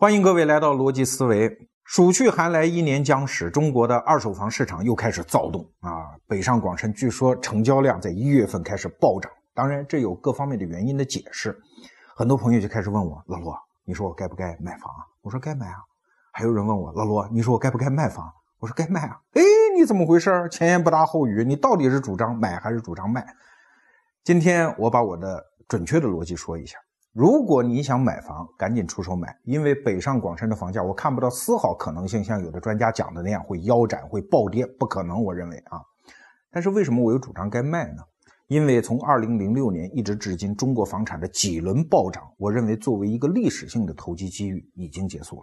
欢迎各位来到逻辑思维。暑去寒来，一年将始，中国的二手房市场又开始躁动啊！北上广深据说成交量在一月份开始暴涨，当然这有各方面的原因的解释。很多朋友就开始问我：老罗，你说我该不该买房啊？我说该买啊。还有人问我：老罗，你说我该不该卖房？我说该卖啊。哎，你怎么回事？前言不搭后语，你到底是主张买还是主张卖？今天我把我的准确的逻辑说一下。如果你想买房，赶紧出手买，因为北上广深的房价，我看不到丝毫可能性，像有的专家讲的那样会腰斩、会暴跌，不可能，我认为啊。但是为什么我又主张该卖呢？因为从二零零六年一直至今，中国房产的几轮暴涨，我认为作为一个历史性的投机机遇已经结束了。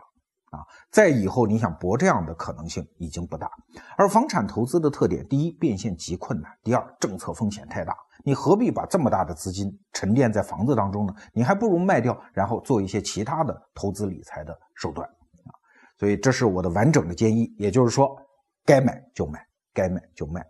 啊，在以后你想博这样的可能性已经不大。而房产投资的特点，第一，变现极困难；第二，政策风险太大。你何必把这么大的资金沉淀在房子当中呢？你还不如卖掉，然后做一些其他的投资理财的手段啊。所以这是我的完整的建议，也就是说，该买就买，该卖就卖。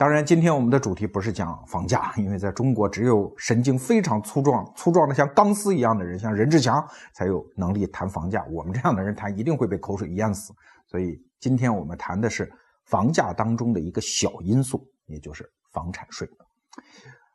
当然，今天我们的主题不是讲房价，因为在中国只有神经非常粗壮、粗壮的像钢丝一样的人，像任志强才有能力谈房价。我们这样的人谈一定会被口水淹死。所以今天我们谈的是房价当中的一个小因素，也就是房产税。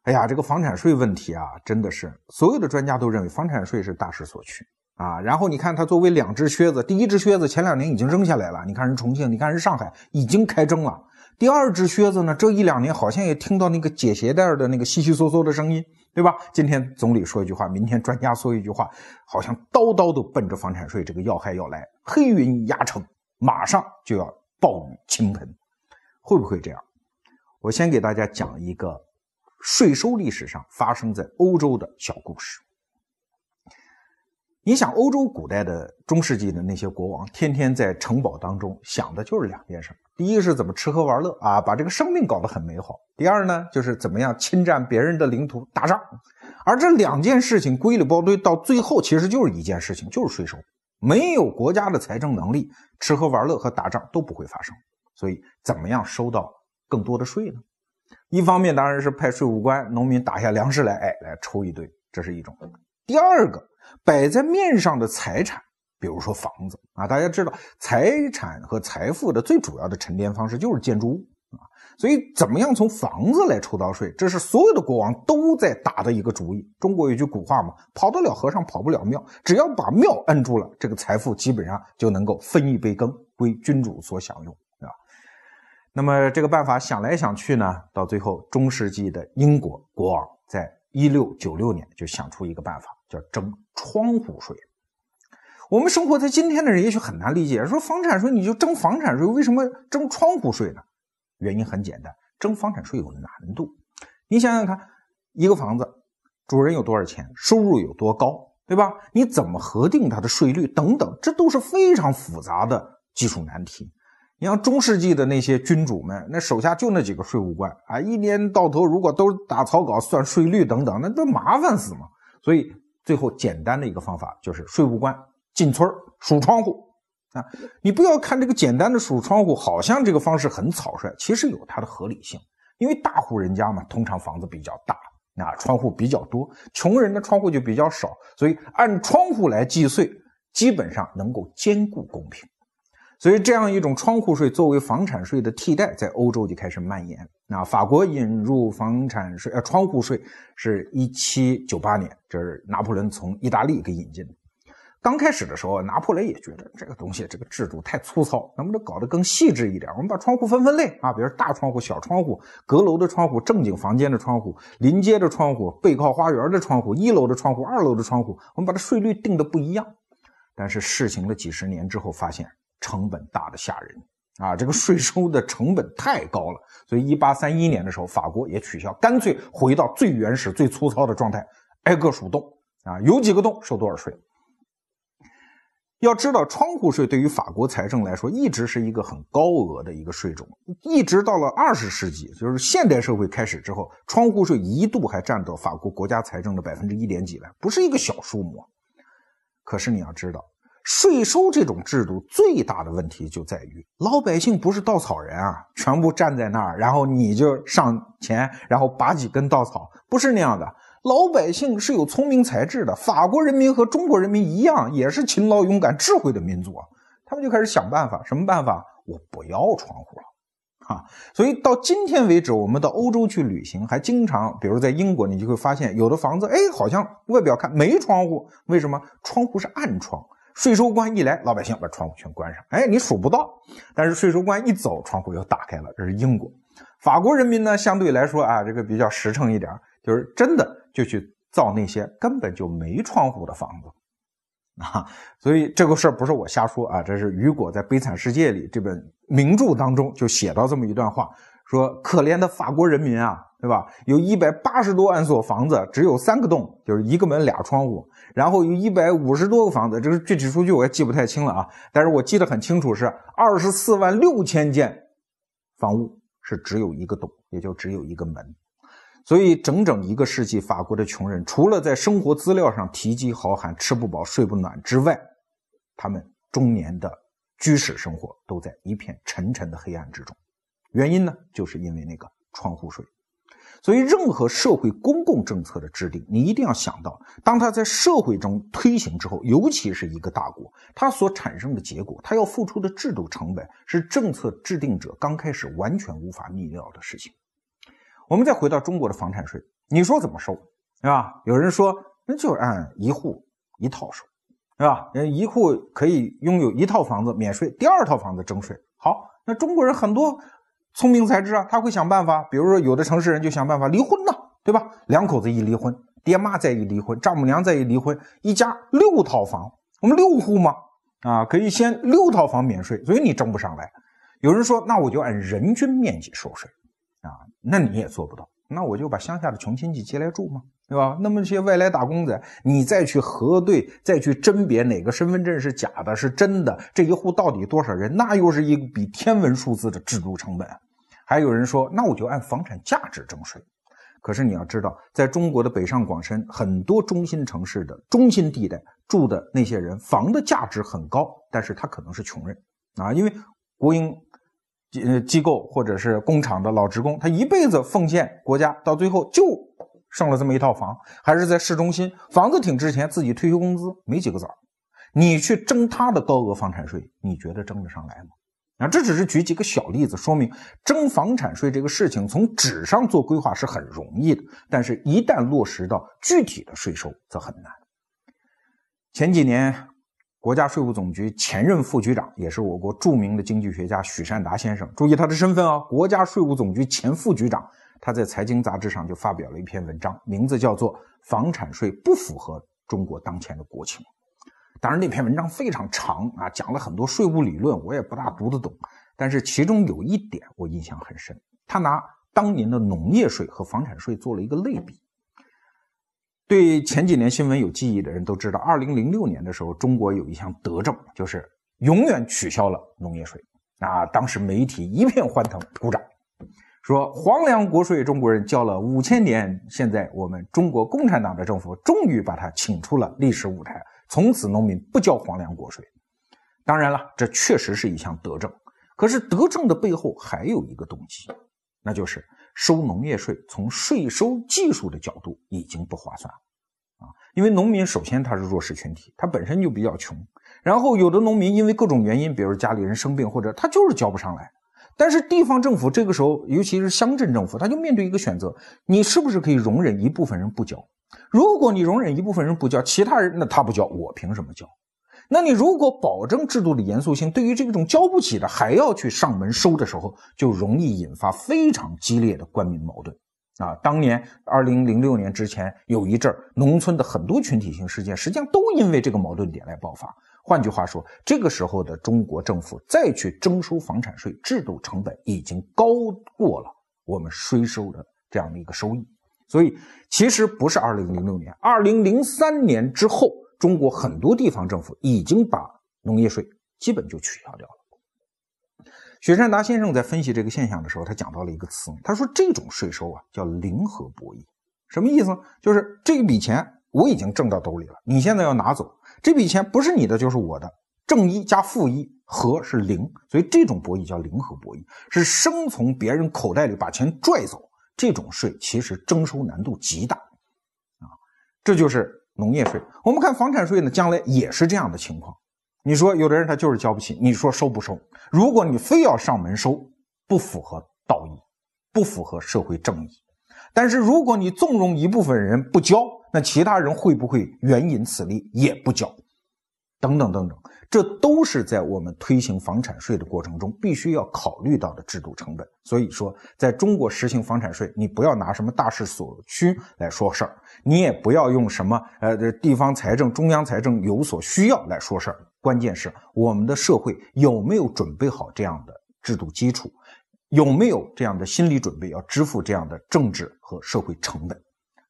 哎呀，这个房产税问题啊，真的是所有的专家都认为房产税是大势所趋啊。然后你看它作为两只靴子，第一只靴子前两年已经扔下来了，你看人重庆，你看人上海已经开征了。第二只靴子呢？这一两年好像也听到那个解鞋带的那个悉悉嗦嗦的声音，对吧？今天总理说一句话，明天专家说一句话，好像刀刀都奔着房产税这个要害要来，黑云压城，马上就要暴雨倾盆，会不会这样？我先给大家讲一个税收历史上发生在欧洲的小故事。你想，欧洲古代的中世纪的那些国王，天天在城堡当中想的就是两件事：第一是怎么吃喝玩乐啊，把这个生命搞得很美好；第二呢，就是怎么样侵占别人的领土打仗。而这两件事情归里包堆，到最后其实就是一件事情，就是税收。没有国家的财政能力，吃喝玩乐和打仗都不会发生。所以，怎么样收到更多的税呢？一方面当然是派税务官，农民打下粮食来，哎，来抽一堆，这是一种；第二个。摆在面上的财产，比如说房子啊，大家知道，财产和财富的最主要的沉淀方式就是建筑物啊，所以怎么样从房子来抽到税，这是所有的国王都在打的一个主意。中国有句古话嘛，跑得了和尚跑不了庙，只要把庙摁住了，这个财富基本上就能够分一杯羹归君主所享用，对吧？那么这个办法想来想去呢，到最后中世纪的英国国王在一六九六年就想出一个办法。叫征窗户税。我们生活在今天的人也许很难理解，说房产税你就征房产税，为什么征窗户税呢？原因很简单，征房产税有难度。你想想看，一个房子主人有多少钱，收入有多高，对吧？你怎么核定它的税率等等，这都是非常复杂的技术难题。你像中世纪的那些君主们，那手下就那几个税务官啊，一年到头如果都打草稿算税率等等，那都麻烦死嘛。所以。最后简单的一个方法就是税务官进村数窗户啊！你不要看这个简单的数窗户，好像这个方式很草率，其实有它的合理性。因为大户人家嘛，通常房子比较大，啊，窗户比较多；穷人的窗户就比较少，所以按窗户来计税，基本上能够兼顾公平。所以这样一种窗户税作为房产税的替代，在欧洲就开始蔓延。那法国引入房产税，呃，窗户税是一七九八年，这是拿破仑从意大利给引进的。刚开始的时候，拿破仑也觉得这个东西，这个制度太粗糙，能不能搞得更细致一点？我们把窗户分分类啊，比如大窗户、小窗户、阁楼的窗户、正经房间的窗户、临街的窗户、背靠花园的窗户、一楼的窗户、二楼的窗户，我们把它税率定的不一样。但是试行了几十年之后，发现成本大的吓人。啊，这个税收的成本太高了，所以一八三一年的时候，法国也取消，干脆回到最原始、最粗糙的状态，挨个数洞啊，有几个洞收多少税。要知道，窗户税对于法国财政来说，一直是一个很高额的一个税种，一直到了二十世纪，就是现代社会开始之后，窗户税一度还占到法国国家财政的百分之一点几来，不是一个小数目。可是你要知道。税收这种制度最大的问题就在于老百姓不是稻草人啊，全部站在那儿，然后你就上前，然后拔几根稻草，不是那样的。老百姓是有聪明才智的，法国人民和中国人民一样，也是勤劳勇敢、智慧的民族啊。他们就开始想办法，什么办法？我不要窗户了，哈。所以到今天为止，我们到欧洲去旅行，还经常，比如在英国，你就会发现有的房子，哎，好像外表看没窗户，为什么？窗户是暗窗。税收官一来，老百姓把窗户全关上，哎，你数不到。但是税收官一走，窗户又打开了。这是英国。法国人民呢，相对来说啊，这个比较实诚一点，就是真的就去造那些根本就没窗户的房子。啊，所以这个事儿不是我瞎说啊，这是雨果在《悲惨世界》里这本名著当中就写到这么一段话，说可怜的法国人民啊，对吧？有一百八十多万所房子，只有三个洞，就是一个门俩窗户，然后有一百五十多个房子，这个具体数据我也记不太清了啊，但是我记得很清楚是二十四万六千间房屋是只有一个洞，也就只有一个门。所以，整整一个世纪，法国的穷人除了在生活资料上提及豪寒、吃不饱、睡不暖之外，他们中年的居室生活都在一片沉沉的黑暗之中。原因呢，就是因为那个窗户税。所以，任何社会公共政策的制定，你一定要想到，当它在社会中推行之后，尤其是一个大国，它所产生的结果，它要付出的制度成本，是政策制定者刚开始完全无法预料的事情。我们再回到中国的房产税，你说怎么收，对吧？有人说那就按一户一套收，对吧？一户可以拥有一套房子免税，第二套房子征税。好，那中国人很多聪明才智啊，他会想办法。比如说，有的城市人就想办法离婚呢，对吧？两口子一离婚，爹妈再一离婚，丈母娘再一离婚，一家六套房，我们六户嘛，啊，可以先六套房免税，所以你征不上来。有人说，那我就按人均面积收税。啊，那你也做不到，那我就把乡下的穷亲戚接来住嘛，对吧？那么些外来打工仔，你再去核对，再去甄别哪个身份证是假的，是真的，这一户到底多少人，那又是一笔天文数字的制度成本。还有人说，那我就按房产价值征税。可是你要知道，在中国的北上广深很多中心城市的中心地带住的那些人，房的价值很高，但是他可能是穷人啊，因为国营。呃，机构或者是工厂的老职工，他一辈子奉献国家，到最后就剩了这么一套房，还是在市中心，房子挺值钱，自己退休工资没几个子儿，你去征他的高额房产税，你觉得征得上来吗？啊，这只是举几个小例子，说明征房产税这个事情从纸上做规划是很容易的，但是一旦落实到具体的税收则很难。前几年。国家税务总局前任副局长，也是我国著名的经济学家许善达先生。注意他的身份啊，国家税务总局前副局长。他在财经杂志上就发表了一篇文章，名字叫做《房产税不符合中国当前的国情》。当然，那篇文章非常长啊，讲了很多税务理论，我也不大读得懂。但是其中有一点我印象很深，他拿当年的农业税和房产税做了一个类比。对前几年新闻有记忆的人都知道，二零零六年的时候，中国有一项德政，就是永远取消了农业税。啊，当时媒体一片欢腾，鼓掌，说皇粮国税中国人交了五千年，现在我们中国共产党的政府终于把它请出了历史舞台，从此农民不交皇粮国税。当然了，这确实是一项德政，可是德政的背后还有一个动机，那就是。收农业税，从税收技术的角度已经不划算了啊！因为农民首先他是弱势群体，他本身就比较穷，然后有的农民因为各种原因，比如家里人生病或者他就是交不上来。但是地方政府这个时候，尤其是乡镇政府，他就面对一个选择：你是不是可以容忍一部分人不交？如果你容忍一部分人不交，其他人那他不交，我凭什么交？那你如果保证制度的严肃性，对于这种交不起的还要去上门收的时候，就容易引发非常激烈的官民矛盾啊！当年二零零六年之前有一阵儿，农村的很多群体性事件，实际上都因为这个矛盾点来爆发。换句话说，这个时候的中国政府再去征收房产税，制度成本已经高过了我们税收的这样的一个收益。所以，其实不是二零零六年，二零零三年之后。中国很多地方政府已经把农业税基本就取消掉了。许善达先生在分析这个现象的时候，他讲到了一个词，他说这种税收啊叫零和博弈，什么意思？就是这笔钱我已经挣到兜里了，你现在要拿走，这笔钱不是你的就是我的，正一加负一和是零，所以这种博弈叫零和博弈，是生从别人口袋里把钱拽走。这种税其实征收难度极大。啊这就是农业税。我们看房产税呢，将来也是这样的情况。你说有的人他就是交不起，你说收不收？如果你非要上门收，不符合道义，不符合社会正义。但是如果你纵容一部分人不交，那其他人会不会援引此例也不交？等等等等，这都是在我们推行房产税的过程中必须要考虑到的制度成本。所以说，在中国实行房产税，你不要拿什么大势所趋来说事儿，你也不要用什么呃地方财政、中央财政有所需要来说事儿。关键是我们的社会有没有准备好这样的制度基础。有没有这样的心理准备，要支付这样的政治和社会成本？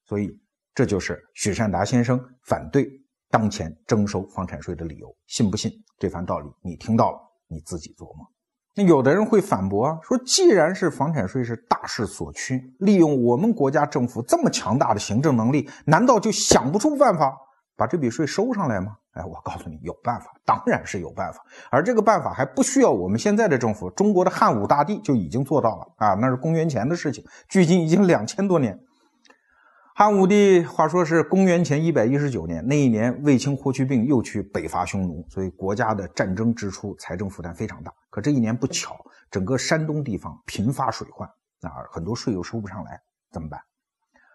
所以，这就是许善达先生反对当前征收房产税的理由。信不信？这番道理你听到了，你自己琢磨。那有的人会反驳啊，说既然是房产税是大势所趋，利用我们国家政府这么强大的行政能力，难道就想不出办法把这笔税收上来吗？哎，我告诉你，有办法，当然是有办法，而这个办法还不需要我们现在的政府，中国的汉武大帝就已经做到了啊，那是公元前的事情，距今已经两千多年。汉武帝话说是公元前一百一十九年，那一年卫青、霍去病又去北伐匈奴，所以国家的战争支出、财政负担非常大。可这一年不巧，整个山东地方频发水患啊，很多税又收不上来，怎么办？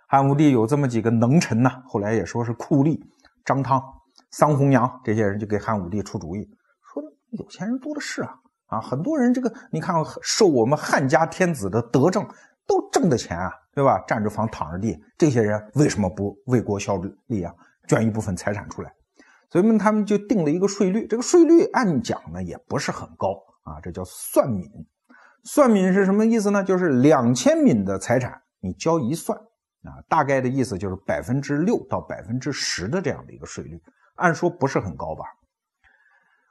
汉武帝有这么几个能臣呢，后来也说是酷吏张汤。桑弘羊这些人就给汉武帝出主意，说有钱人多的是啊啊，很多人这个你看受我们汉家天子的德政，都挣的钱啊，对吧？占着房躺着地，这些人为什么不为国效力啊？捐一部分财产出来，所以他们就定了一个税率，这个税率按讲呢也不是很高啊，这叫算敏。算敏是什么意思呢？就是两千敏的财产你交一算啊，大概的意思就是百分之六到百分之十的这样的一个税率。按说不是很高吧，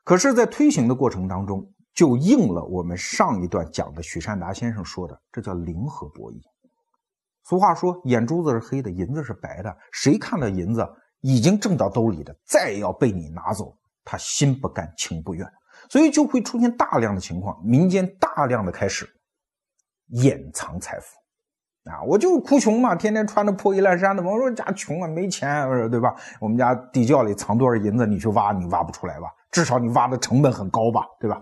可是，在推行的过程当中，就应了我们上一段讲的许善达先生说的，这叫零和博弈。俗话说，眼珠子是黑的，银子是白的。谁看到银子已经挣到兜里的，再要被你拿走，他心不甘情不愿，所以就会出现大量的情况，民间大量的开始掩藏财富。啊，我就哭穷嘛，天天穿着破衣烂衫的。我说家穷啊，没钱，对吧？我们家地窖里藏多少银子，你去挖，你挖不出来吧？至少你挖的成本很高吧，对吧？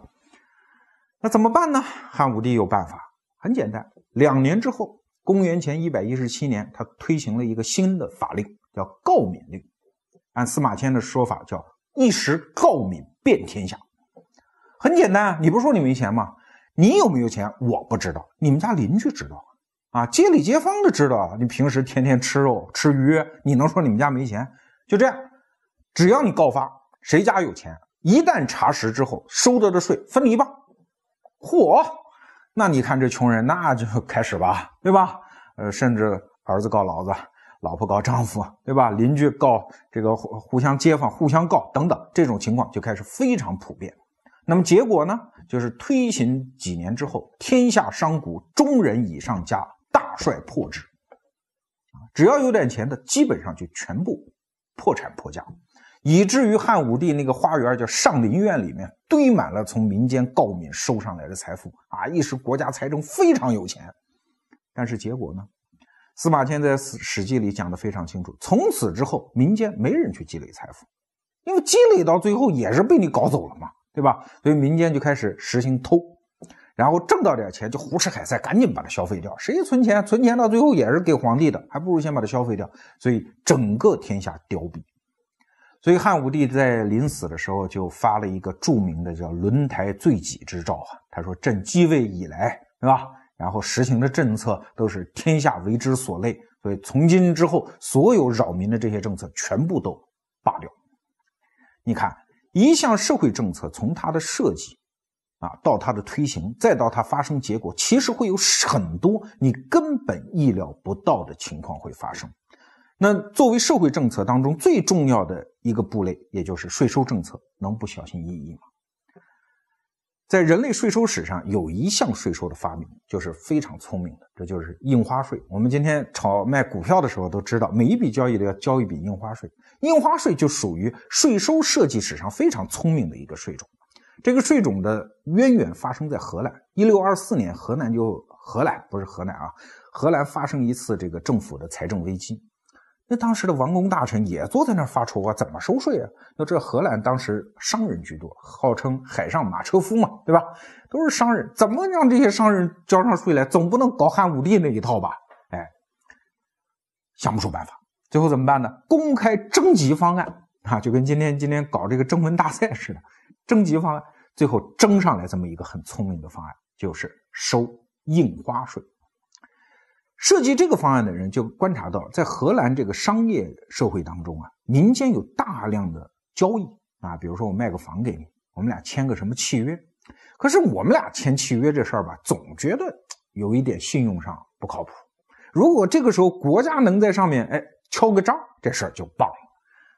那怎么办呢？汉武帝有办法，很简单。两年之后，公元前一百一十七年，他推行了一个新的法令，叫告敏令。按司马迁的说法，叫一时告敏遍天下。很简单，你不说你没钱吗？你有没有钱？我不知道，你们家邻居知道。啊，街里街坊的知道，你平时天天吃肉吃鱼，你能说你们家没钱？就这样，只要你告发谁家有钱，一旦查实之后，收得的税分你一半。嚯，那你看这穷人，那就开始吧，对吧？呃，甚至儿子告老子，老婆告丈夫，对吧？邻居告这个互互相街坊互相告等等，这种情况就开始非常普遍。那么结果呢，就是推行几年之后，天下商贾中人以上家。大率破之，只要有点钱的，基本上就全部破产破家，以至于汉武帝那个花园叫上林苑里面堆满了从民间告敏收上来的财富啊，一时国家财政非常有钱。但是结果呢？司马迁在《史史记》里讲的非常清楚，从此之后民间没人去积累财富，因为积累到最后也是被你搞走了嘛，对吧？所以民间就开始实行偷。然后挣到点钱就胡吃海塞，赶紧把它消费掉。谁存钱？存钱到最后也是给皇帝的，还不如先把它消费掉。所以整个天下凋敝。所以汉武帝在临死的时候就发了一个著名的叫“轮台罪己之诏”啊。他说：“朕继位以来，对吧？然后实行的政策都是天下为之所累，所以从今之后，所有扰民的这些政策全部都罢掉。你看，一项社会政策从它的设计。”啊，到它的推行，再到它发生结果，其实会有很多你根本意料不到的情况会发生。那作为社会政策当中最重要的一个部类，也就是税收政策，能不小心翼翼吗？在人类税收史上，有一项税收的发明就是非常聪明的，这就是印花税。我们今天炒卖股票的时候都知道，每一笔交易都要交一笔印花税。印花税就属于税收设计史上非常聪明的一个税种。这个税种的渊源发生在荷兰。一六二四年，荷兰就荷兰不是河南啊，荷兰发生一次这个政府的财政危机，那当时的王公大臣也坐在那儿发愁啊，怎么收税啊？那这荷兰当时商人居多，号称海上马车夫嘛，对吧？都是商人，怎么让这些商人交上税来？总不能搞汉武帝那一套吧？哎，想不出办法，最后怎么办呢？公开征集方案啊，就跟今天今天搞这个征文大赛似的，征集方案，最后征上来这么一个很聪明的方案，就是收印花税。设计这个方案的人就观察到，在荷兰这个商业社会当中啊，民间有大量的交易啊，比如说我卖个房给你，我们俩签个什么契约。可是我们俩签契约这事儿吧，总觉得有一点信用上不靠谱。如果这个时候国家能在上面哎敲个章，这事儿就棒了。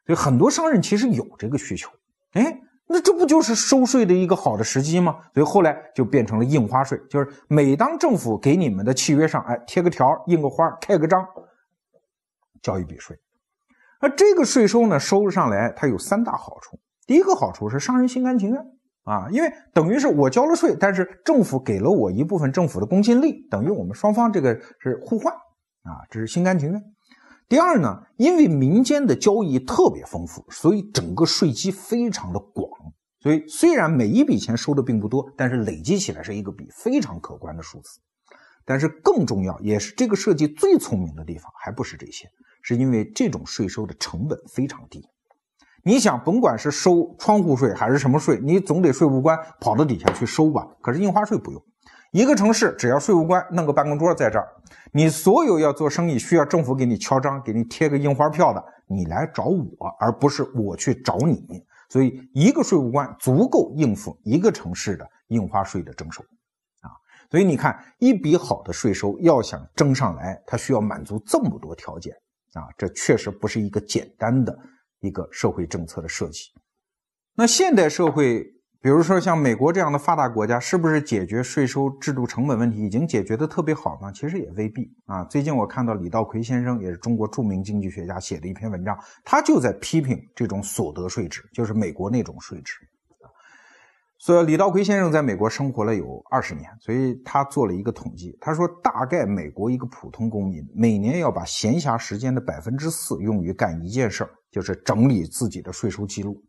所以很多商人其实有这个需求，哎。那这不就是收税的一个好的时机吗？所以后来就变成了印花税，就是每当政府给你们的契约上，哎，贴个条，印个花，开个章，交一笔税。那这个税收呢，收上来它有三大好处。第一个好处是商人心甘情愿啊，因为等于是我交了税，但是政府给了我一部分政府的公信力，等于我们双方这个是互换啊，这是心甘情愿。第二呢，因为民间的交易特别丰富，所以整个税基非常的广。所以虽然每一笔钱收的并不多，但是累积起来是一个笔非常可观的数字。但是更重要，也是这个设计最聪明的地方，还不是这些，是因为这种税收的成本非常低。你想，甭管是收窗户税还是什么税，你总得税务官跑到底下去收吧。可是印花税不用。一个城市只要税务官弄个办公桌在这儿，你所有要做生意需要政府给你敲章、给你贴个印花票的，你来找我，而不是我去找你。所以一个税务官足够应付一个城市的印花税的征收啊。所以你看，一笔好的税收要想征上来，它需要满足这么多条件啊，这确实不是一个简单的一个社会政策的设计。那现代社会。比如说像美国这样的发达国家，是不是解决税收制度成本问题已经解决的特别好呢？其实也未必啊。最近我看到李道奎先生，也是中国著名经济学家写的一篇文章，他就在批评这种所得税制，就是美国那种税制。所以李道奎先生在美国生活了有二十年，所以他做了一个统计，他说大概美国一个普通公民每年要把闲暇时间的百分之四用于干一件事儿，就是整理自己的税收记录。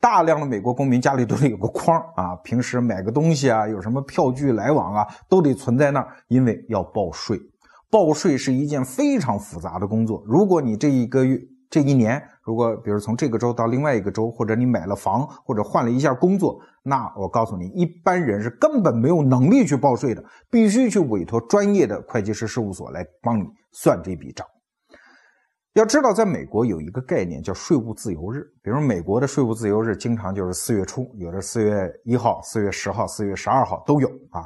大量的美国公民家里都得有个框啊，平时买个东西啊，有什么票据来往啊，都得存在那儿，因为要报税。报税是一件非常复杂的工作。如果你这一个月、这一年，如果比如从这个州到另外一个州，或者你买了房，或者换了一下工作，那我告诉你，一般人是根本没有能力去报税的，必须去委托专业的会计师事务所来帮你算这笔账。要知道，在美国有一个概念叫税务自由日。比如，美国的税务自由日经常就是四月初，有的四月一号、四月十号、四月十二号都有啊。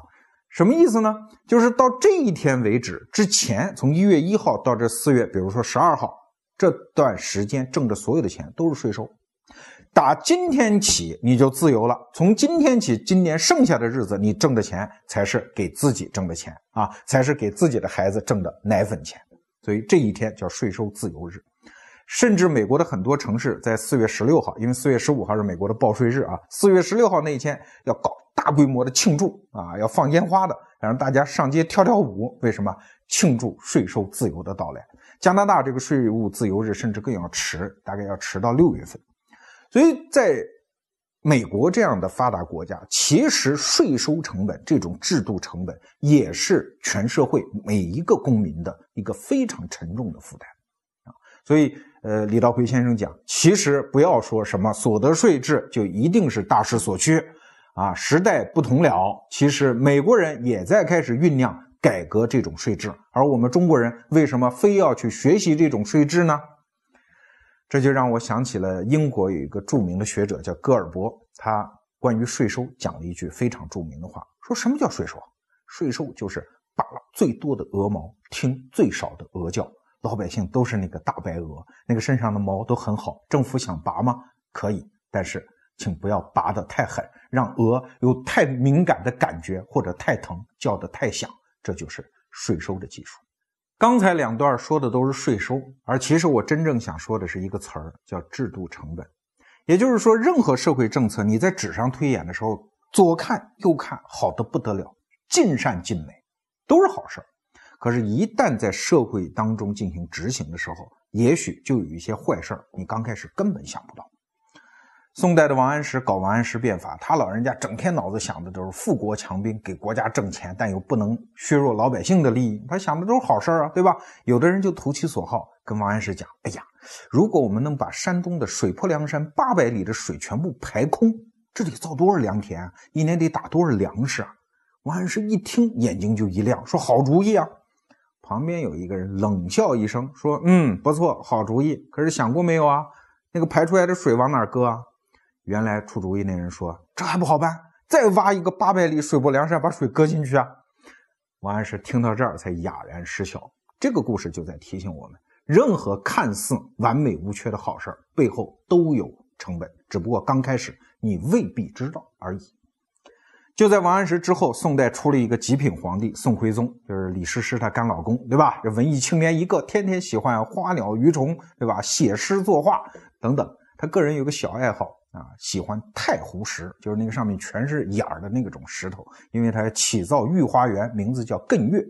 什么意思呢？就是到这一天为止之前，从一月一号到这四月，比如说十二号这段时间挣的所有的钱都是税收。打今天起你就自由了，从今天起，今年剩下的日子你挣的钱才是给自己挣的钱啊，才是给自己的孩子挣的奶粉钱。所以这一天叫税收自由日，甚至美国的很多城市在四月十六号，因为四月十五号是美国的报税日啊，四月十六号那一天要搞大规模的庆祝啊，要放烟花的，让大家上街跳跳舞。为什么庆祝税收自由的到来？加拿大这个税务自由日甚至更要迟，大概要迟到六月份。所以在美国这样的发达国家，其实税收成本这种制度成本也是全社会每一个公民的一个非常沉重的负担啊。所以，呃，李道葵先生讲，其实不要说什么所得税制就一定是大势所趋啊，时代不同了。其实美国人也在开始酝酿改革这种税制，而我们中国人为什么非要去学习这种税制呢？这就让我想起了英国有一个著名的学者叫戈尔伯，他关于税收讲了一句非常著名的话，说什么叫税收？税收就是拔最多的鹅毛，听最少的鹅叫，老百姓都是那个大白鹅，那个身上的毛都很好，政府想拔吗？可以，但是请不要拔得太狠，让鹅有太敏感的感觉或者太疼，叫得太响，这就是税收的技术。刚才两段说的都是税收，而其实我真正想说的是一个词儿，叫制度成本。也就是说，任何社会政策你在纸上推演的时候，左看右看好的不得了，尽善尽美，都是好事儿。可是，一旦在社会当中进行执行的时候，也许就有一些坏事儿，你刚开始根本想不到。宋代的王安石搞王安石变法，他老人家整天脑子想的都是富国强兵，给国家挣钱，但又不能削弱老百姓的利益，他想的都是好事啊，对吧？有的人就投其所好，跟王安石讲：“哎呀，如果我们能把山东的水泊梁山八百里的水全部排空，这得造多少良田啊？一年得打多少粮食啊？”王安石一听，眼睛就一亮，说：“好主意啊！”旁边有一个人冷笑一声，说：“嗯，不错，好主意。可是想过没有啊？那个排出来的水往哪搁啊？”原来出主意那人说：“这还不好办，再挖一个八百里水泊梁山，把水搁进去啊！”王安石听到这儿才哑然失笑。这个故事就在提醒我们：任何看似完美无缺的好事，背后都有成本，只不过刚开始你未必知道而已。就在王安石之后，宋代出了一个极品皇帝宋徽宗，就是李师师他干老公，对吧？这文艺青年一个，天天喜欢花鸟鱼虫，对吧？写诗作画等等。他个人有个小爱好。啊，喜欢太湖石，就是那个上面全是眼儿的那种石头，因为他起造御花园，名字叫艮岳。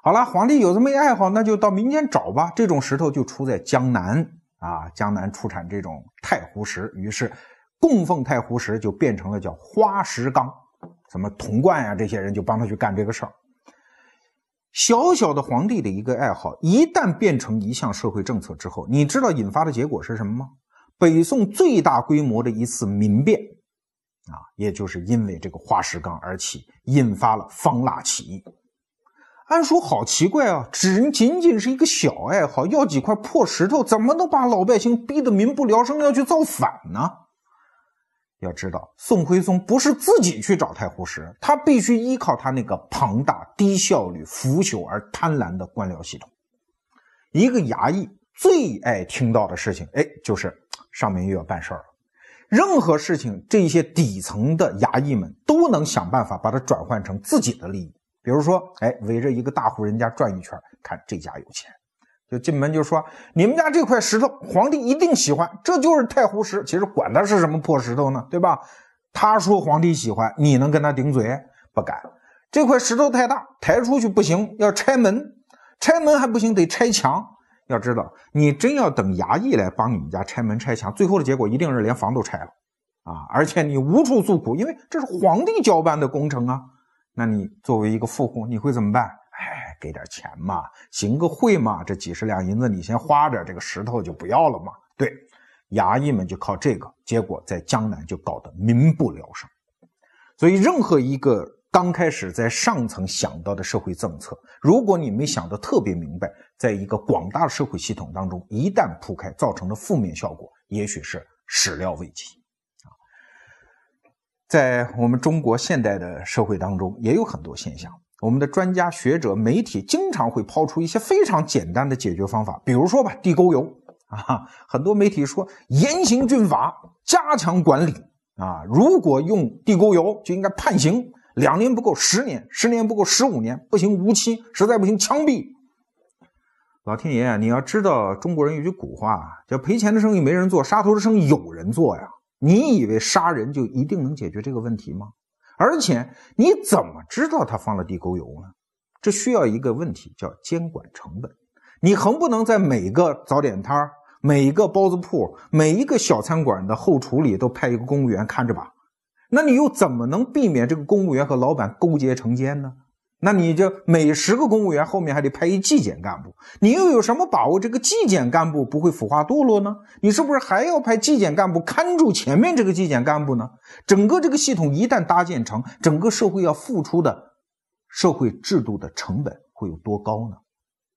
好了，皇帝有这么一爱好，那就到民间找吧。这种石头就出在江南啊，江南出产这种太湖石，于是供奉太湖石就变成了叫花石纲。什么童贯呀，这些人就帮他去干这个事儿。小小的皇帝的一个爱好，一旦变成一项社会政策之后，你知道引发的结果是什么吗？北宋最大规模的一次民变，啊，也就是因为这个花石纲而起，引发了方腊起义。按说好奇怪啊，只仅仅是一个小爱好，要几块破石头，怎么能把老百姓逼得民不聊生，要去造反呢？要知道，宋徽宗不是自己去找太湖石，他必须依靠他那个庞大、低效率、腐朽而贪婪的官僚系统。一个衙役最爱听到的事情，哎，就是。上面又要办事儿了，任何事情，这些底层的衙役们都能想办法把它转换成自己的利益。比如说，哎，围着一个大户人家转一圈，看这家有钱，就进门就说：“你们家这块石头，皇帝一定喜欢，这就是太湖石。”其实管他是什么破石头呢，对吧？他说皇帝喜欢，你能跟他顶嘴？不敢。这块石头太大，抬出去不行，要拆门，拆门还不行，得拆墙。要知道，你真要等衙役来帮你们家拆门拆墙，最后的结果一定是连房都拆了，啊！而且你无处诉苦，因为这是皇帝交办的工程啊。那你作为一个富户，你会怎么办？哎，给点钱嘛，行个贿嘛，这几十两银子你先花着，这个石头就不要了嘛。对，衙役们就靠这个，结果在江南就搞得民不聊生。所以，任何一个。刚开始在上层想到的社会政策，如果你没想得特别明白，在一个广大的社会系统当中，一旦铺开，造成的负面效果，也许是始料未及啊。在我们中国现代的社会当中，也有很多现象。我们的专家学者、媒体经常会抛出一些非常简单的解决方法，比如说吧，地沟油啊，很多媒体说严刑峻法，加强管理啊，如果用地沟油就应该判刑。两年不够，十年；十年不够，十五年；不行，无期；实在不行，枪毙。老天爷啊，你要知道，中国人有句古话叫“赔钱的生意没人做，杀头的生意有人做”呀。你以为杀人就一定能解决这个问题吗？而且你怎么知道他放了地沟油呢？这需要一个问题叫监管成本。你横不能在每个早点摊儿、每个包子铺、每一个小餐馆的后厨里都派一个公务员看着吧？那你又怎么能避免这个公务员和老板勾结成奸呢？那你就每十个公务员后面还得派一纪检干部，你又有什么把握这个纪检干部不会腐化堕落呢？你是不是还要派纪检干部看住前面这个纪检干部呢？整个这个系统一旦搭建成，整个社会要付出的社会制度的成本会有多高呢？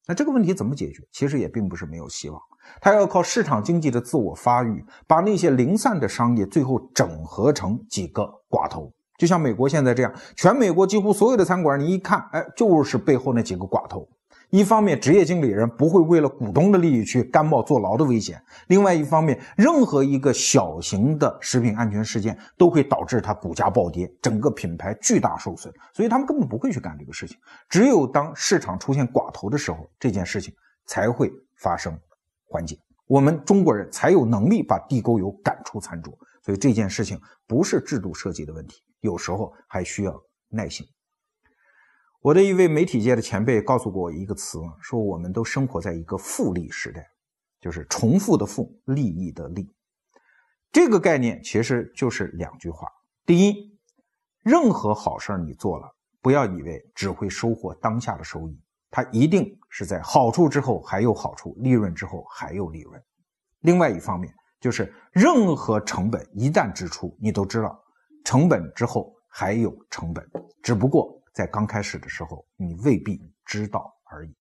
那这个问题怎么解决？其实也并不是没有希望。它要靠市场经济的自我发育，把那些零散的商业最后整合成几个寡头，就像美国现在这样，全美国几乎所有的餐馆，你一看，哎，就是背后那几个寡头。一方面，职业经理人不会为了股东的利益去甘冒坐牢的危险；另外一方面，任何一个小型的食品安全事件都会导致它股价暴跌，整个品牌巨大受损。所以他们根本不会去干这个事情。只有当市场出现寡头的时候，这件事情才会发生。缓解，我们中国人才有能力把地沟油赶出餐桌。所以这件事情不是制度设计的问题，有时候还需要耐心。我的一位媒体界的前辈告诉过我一个词，说我们都生活在一个复利时代，就是重复的复，利益的利。这个概念其实就是两句话：第一，任何好事你做了，不要以为只会收获当下的收益，它一定是在好处之后还有好处，利润之后还有利润。另外一方面，就是任何成本一旦支出，你都知道，成本之后还有成本，只不过。在刚开始的时候，你未必知道而已。